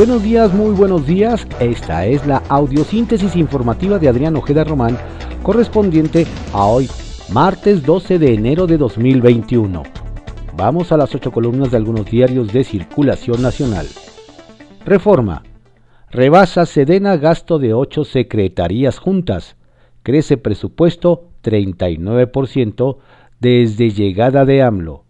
Buenos días, muy buenos días. Esta es la audiosíntesis informativa de Adrián Ojeda Román, correspondiente a hoy, martes 12 de enero de 2021. Vamos a las ocho columnas de algunos diarios de circulación nacional. Reforma. Rebasa Sedena gasto de ocho secretarías juntas. Crece presupuesto 39% desde llegada de AMLO.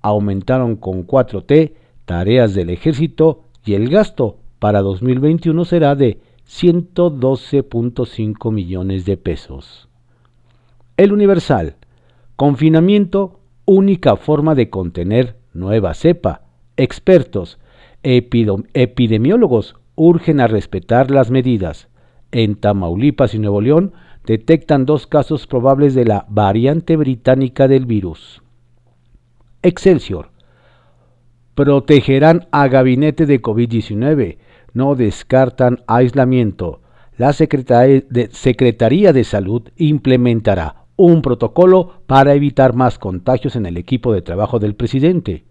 Aumentaron con 4T tareas del ejército y el gasto para 2021 será de 112.5 millones de pesos. El Universal. Confinamiento, única forma de contener nueva cepa. Expertos, epidemiólogos urgen a respetar las medidas. En Tamaulipas y Nuevo León detectan dos casos probables de la variante británica del virus. Excelsior protegerán a gabinete de COVID-19, no descartan aislamiento. La Secretaría de, Salud implementará un protocolo para evitar más contagios en el equipo de trabajo del presidente.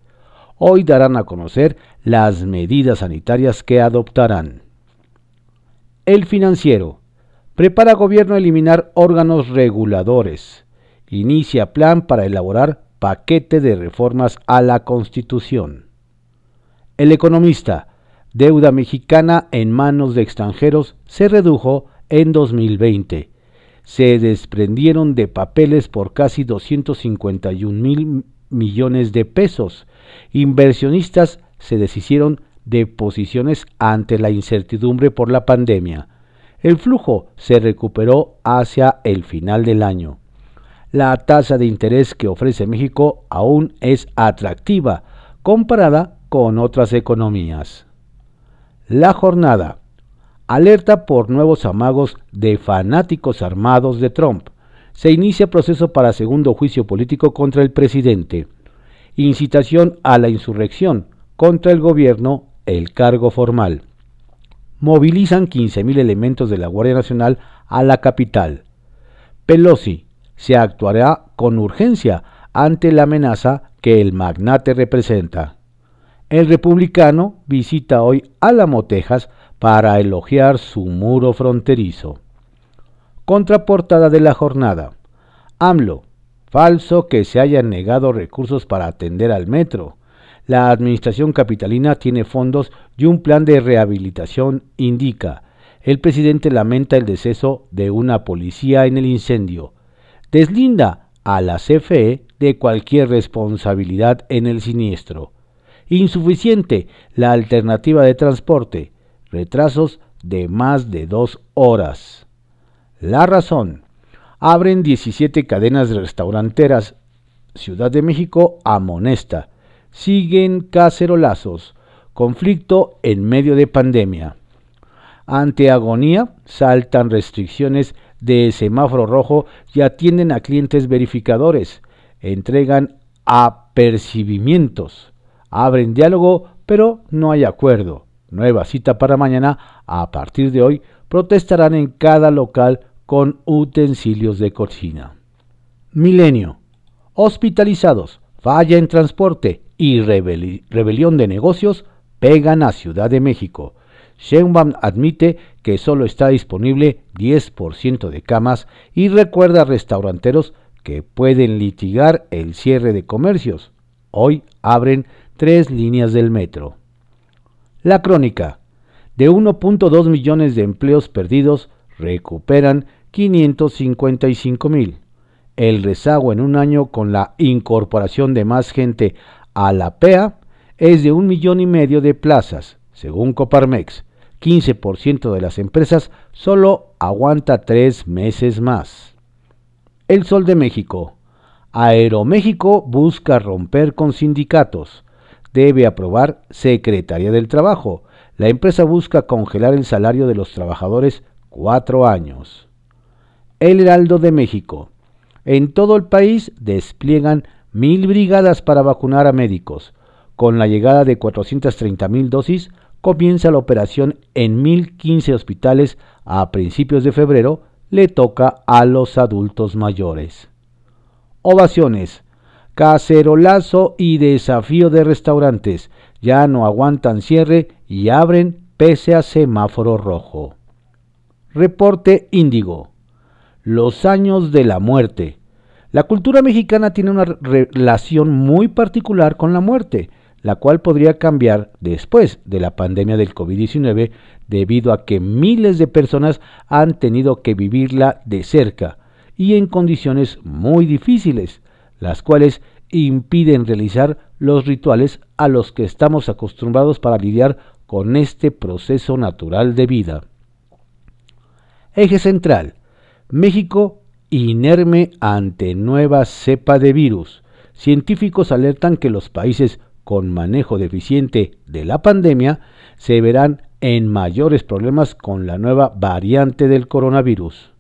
Hoy darán a conocer las medidas sanitarias que adoptarán. El financiero. Prepara gobierno eliminar órganos reguladores. Inicia plan para elaborar paquete de reformas a la Constitución. El economista, deuda mexicana en manos de extranjeros se redujo en 2020. Se desprendieron de papeles por casi 251 mil millones de pesos. Inversionistas se deshicieron de posiciones ante la incertidumbre por la pandemia. El flujo se recuperó hacia el final del año. La tasa de interés que ofrece México aún es atractiva comparada con otras economías. La jornada. Alerta por nuevos amagos de fanáticos armados de Trump. Se inicia proceso para segundo juicio político contra el presidente. Incitación a la insurrección contra el gobierno, el cargo formal. Movilizan 15.000 elementos de la Guardia Nacional a la capital. Pelosi se actuará con urgencia ante la amenaza que el magnate representa. El republicano visita hoy Álamo, Texas, para elogiar su muro fronterizo. Contraportada de la jornada. AMLO. Falso que se hayan negado recursos para atender al metro. La administración capitalina tiene fondos y un plan de rehabilitación indica. El presidente lamenta el deceso de una policía en el incendio. Deslinda a la CFE de cualquier responsabilidad en el siniestro insuficiente la alternativa de transporte, retrasos de más de dos horas. La razón, abren 17 cadenas restauranteras. Ciudad de México amonesta. Siguen cacerolazos. Conflicto en medio de pandemia. Ante agonía, saltan restricciones de semáforo rojo y atienden a clientes verificadores. Entregan apercibimientos abren diálogo, pero no hay acuerdo. Nueva cita para mañana. A partir de hoy protestarán en cada local con utensilios de cocina. Milenio. Hospitalizados, falla en transporte y rebelión de negocios pegan a Ciudad de México. Sheinbaum admite que solo está disponible 10% de camas y recuerda a restauranteros que pueden litigar el cierre de comercios. Hoy abren tres líneas del metro. La crónica. De 1.2 millones de empleos perdidos, recuperan 555 mil. El rezago en un año con la incorporación de más gente a la PEA es de un millón y medio de plazas, según Coparmex. 15% de las empresas solo aguanta tres meses más. El Sol de México. Aeroméxico busca romper con sindicatos debe aprobar Secretaría del Trabajo. La empresa busca congelar el salario de los trabajadores cuatro años. El Heraldo de México. En todo el país despliegan mil brigadas para vacunar a médicos. Con la llegada de 430 mil dosis, comienza la operación en 1.015 hospitales a principios de febrero. Le toca a los adultos mayores. Ovaciones. Cacerolazo y desafío de restaurantes. Ya no aguantan cierre y abren pese a semáforo rojo. Reporte Índigo. Los años de la muerte. La cultura mexicana tiene una relación muy particular con la muerte, la cual podría cambiar después de la pandemia del COVID-19 debido a que miles de personas han tenido que vivirla de cerca y en condiciones muy difíciles, las cuales impiden realizar los rituales a los que estamos acostumbrados para lidiar con este proceso natural de vida. Eje central. México inerme ante nueva cepa de virus. Científicos alertan que los países con manejo deficiente de la pandemia se verán en mayores problemas con la nueva variante del coronavirus.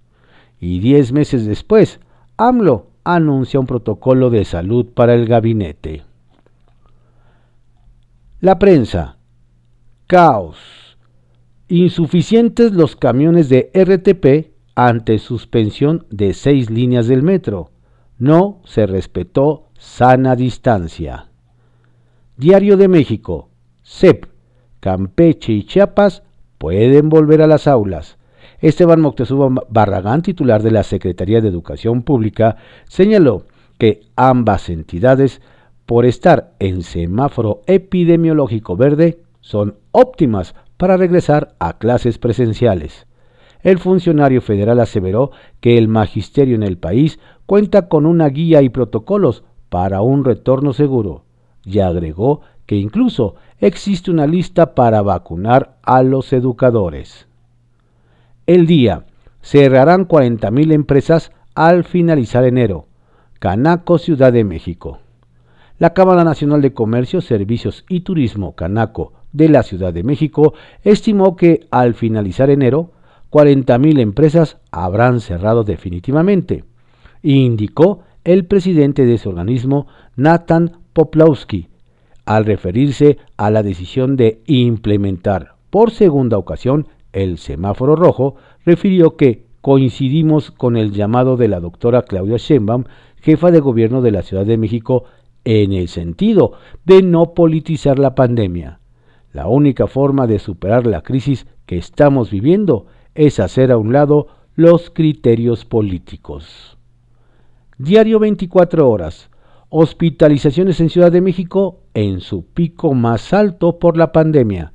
Y diez meses después, AMLO anuncia un protocolo de salud para el gabinete. La prensa. Caos. Insuficientes los camiones de RTP ante suspensión de seis líneas del metro. No se respetó sana distancia. Diario de México. CEP. Campeche y Chiapas pueden volver a las aulas. Esteban Moctezuma Barragán, titular de la Secretaría de Educación Pública, señaló que ambas entidades, por estar en semáforo epidemiológico verde, son óptimas para regresar a clases presenciales el funcionario federal aseveró que el magisterio en el país cuenta con una guía y protocolos para un retorno seguro y agregó que incluso existe una lista para vacunar a los educadores. El día. Cerrarán 40.000 empresas al finalizar enero. Canaco, Ciudad de México. La Cámara Nacional de Comercio, Servicios y Turismo, Canaco, de la Ciudad de México, estimó que al finalizar enero 40.000 empresas habrán cerrado definitivamente, indicó el presidente de ese organismo, Nathan Poplowski, al referirse a la decisión de implementar por segunda ocasión el semáforo rojo, refirió que coincidimos con el llamado de la doctora Claudia Sheinbaum, jefa de gobierno de la Ciudad de México, en el sentido de no politizar la pandemia. La única forma de superar la crisis que estamos viviendo es hacer a un lado los criterios políticos. Diario 24 horas. Hospitalizaciones en Ciudad de México en su pico más alto por la pandemia.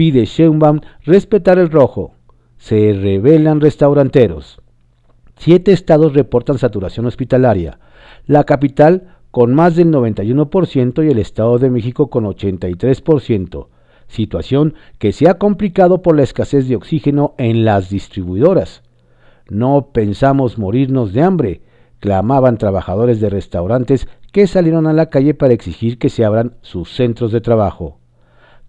Pide Sheinbaum respetar el rojo. Se revelan restauranteros. Siete estados reportan saturación hospitalaria. La capital con más del 91% y el Estado de México con 83% situación que se ha complicado por la escasez de oxígeno en las distribuidoras. No pensamos morirnos de hambre, clamaban trabajadores de restaurantes que salieron a la calle para exigir que se abran sus centros de trabajo.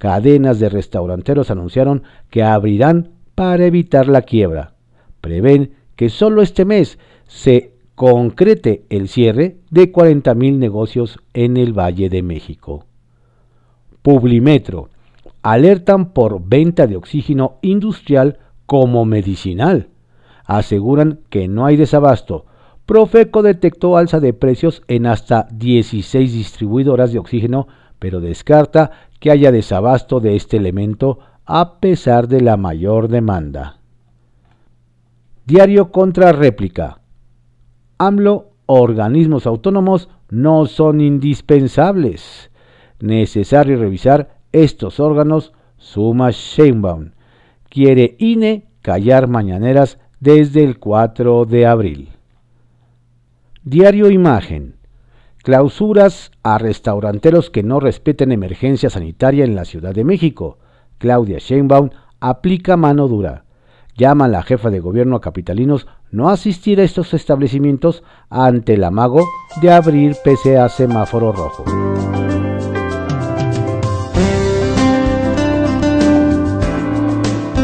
Cadenas de restauranteros anunciaron que abrirán para evitar la quiebra. Prevén que solo este mes se concrete el cierre de 40.000 negocios en el Valle de México. Publimetro alertan por venta de oxígeno industrial como medicinal. Aseguran que no hay desabasto. Profeco detectó alza de precios en hasta 16 distribuidoras de oxígeno, pero descarta que haya desabasto de este elemento a pesar de la mayor demanda. Diario contra réplica. AMLO, organismos autónomos no son indispensables. Necesario revisar estos órganos suma Sheinbaum. Quiere INE callar mañaneras desde el 4 de abril. Diario Imagen. Clausuras a restauranteros que no respeten emergencia sanitaria en la Ciudad de México. Claudia Sheinbaum aplica mano dura. Llama a la jefa de gobierno a capitalinos no asistir a estos establecimientos ante el amago de abrir pese a semáforo rojo.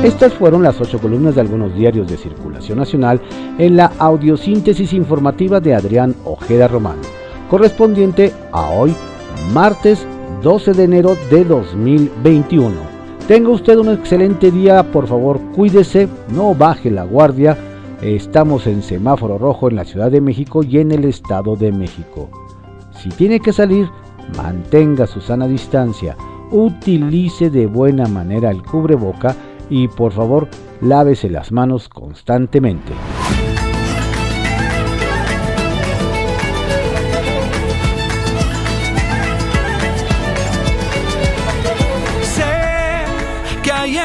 Estas fueron las ocho columnas de algunos diarios de circulación nacional en la audiosíntesis informativa de Adrián Ojeda Román, correspondiente a hoy, martes 12 de enero de 2021. Tenga usted un excelente día, por favor cuídese, no baje la guardia. Estamos en semáforo rojo en la Ciudad de México y en el Estado de México. Si tiene que salir, mantenga su sana distancia utilice de buena manera el cubreboca y por favor lávese las manos constantemente.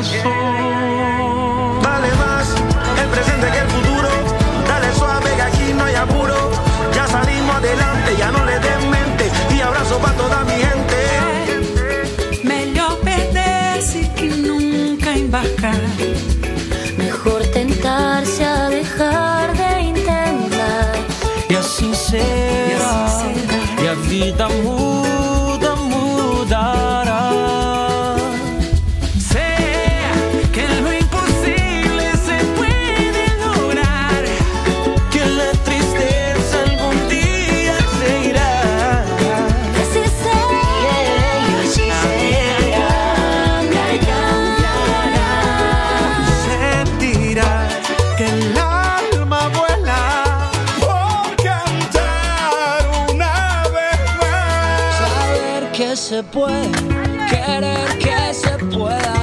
corazón. ya no le den mente y abrazo para toda mi gente. Melhor perderse que nunca embarcar. Mejor tentarse a dejar de intentar. Y así será, y, así será. y a vida muda, se puede, querer que se pueda.